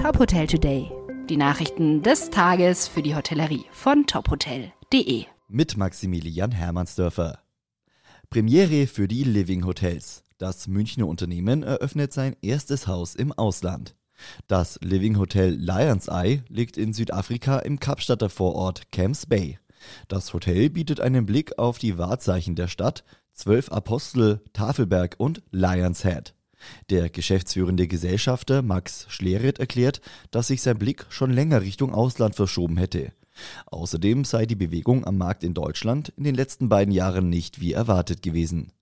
Top Hotel Today. Die Nachrichten des Tages für die Hotellerie von tophotel.de. Mit Maximilian Hermannsdörfer. Premiere für die Living Hotels. Das Münchner Unternehmen eröffnet sein erstes Haus im Ausland. Das Living Hotel Lions Eye liegt in Südafrika im Kapstadter Vorort Camps Bay. Das Hotel bietet einen Blick auf die Wahrzeichen der Stadt, Zwölf Apostel, Tafelberg und Lions Head. Der geschäftsführende Gesellschafter Max Schleret erklärt, dass sich sein Blick schon länger Richtung Ausland verschoben hätte. Außerdem sei die Bewegung am Markt in Deutschland in den letzten beiden Jahren nicht wie erwartet gewesen.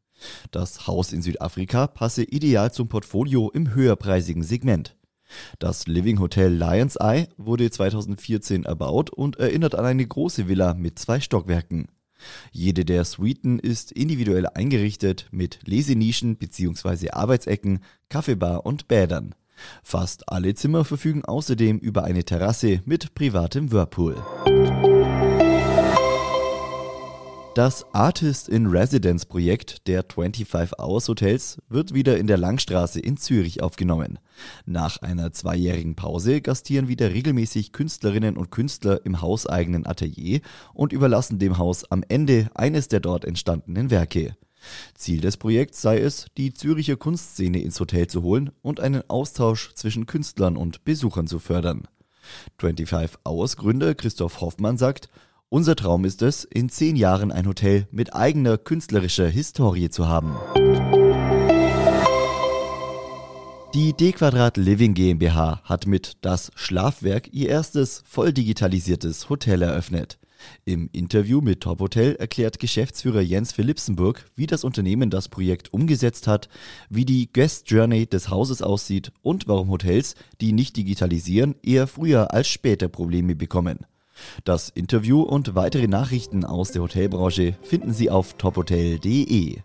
Das Haus in Südafrika passe ideal zum Portfolio im höherpreisigen Segment. Das Living Hotel Lions Eye wurde 2014 erbaut und erinnert an eine große Villa mit zwei Stockwerken. Jede der Suiten ist individuell eingerichtet mit Lesenischen bzw. Arbeitsecken, Kaffeebar und Bädern. Fast alle Zimmer verfügen außerdem über eine Terrasse mit privatem Whirlpool. Das Artist in Residence Projekt der 25 Hours Hotels wird wieder in der Langstraße in Zürich aufgenommen. Nach einer zweijährigen Pause gastieren wieder regelmäßig Künstlerinnen und Künstler im hauseigenen Atelier und überlassen dem Haus am Ende eines der dort entstandenen Werke. Ziel des Projekts sei es, die Züricher Kunstszene ins Hotel zu holen und einen Austausch zwischen Künstlern und Besuchern zu fördern. 25 Hours Gründer Christoph Hoffmann sagt, unser Traum ist es, in zehn Jahren ein Hotel mit eigener künstlerischer Historie zu haben. Die D-Quadrat Living GmbH hat mit Das Schlafwerk ihr erstes voll digitalisiertes Hotel eröffnet. Im Interview mit Top Hotel erklärt Geschäftsführer Jens Philipsenburg, wie das Unternehmen das Projekt umgesetzt hat, wie die Guest Journey des Hauses aussieht und warum Hotels, die nicht digitalisieren, eher früher als später Probleme bekommen. Das Interview und weitere Nachrichten aus der Hotelbranche finden Sie auf tophotel.de.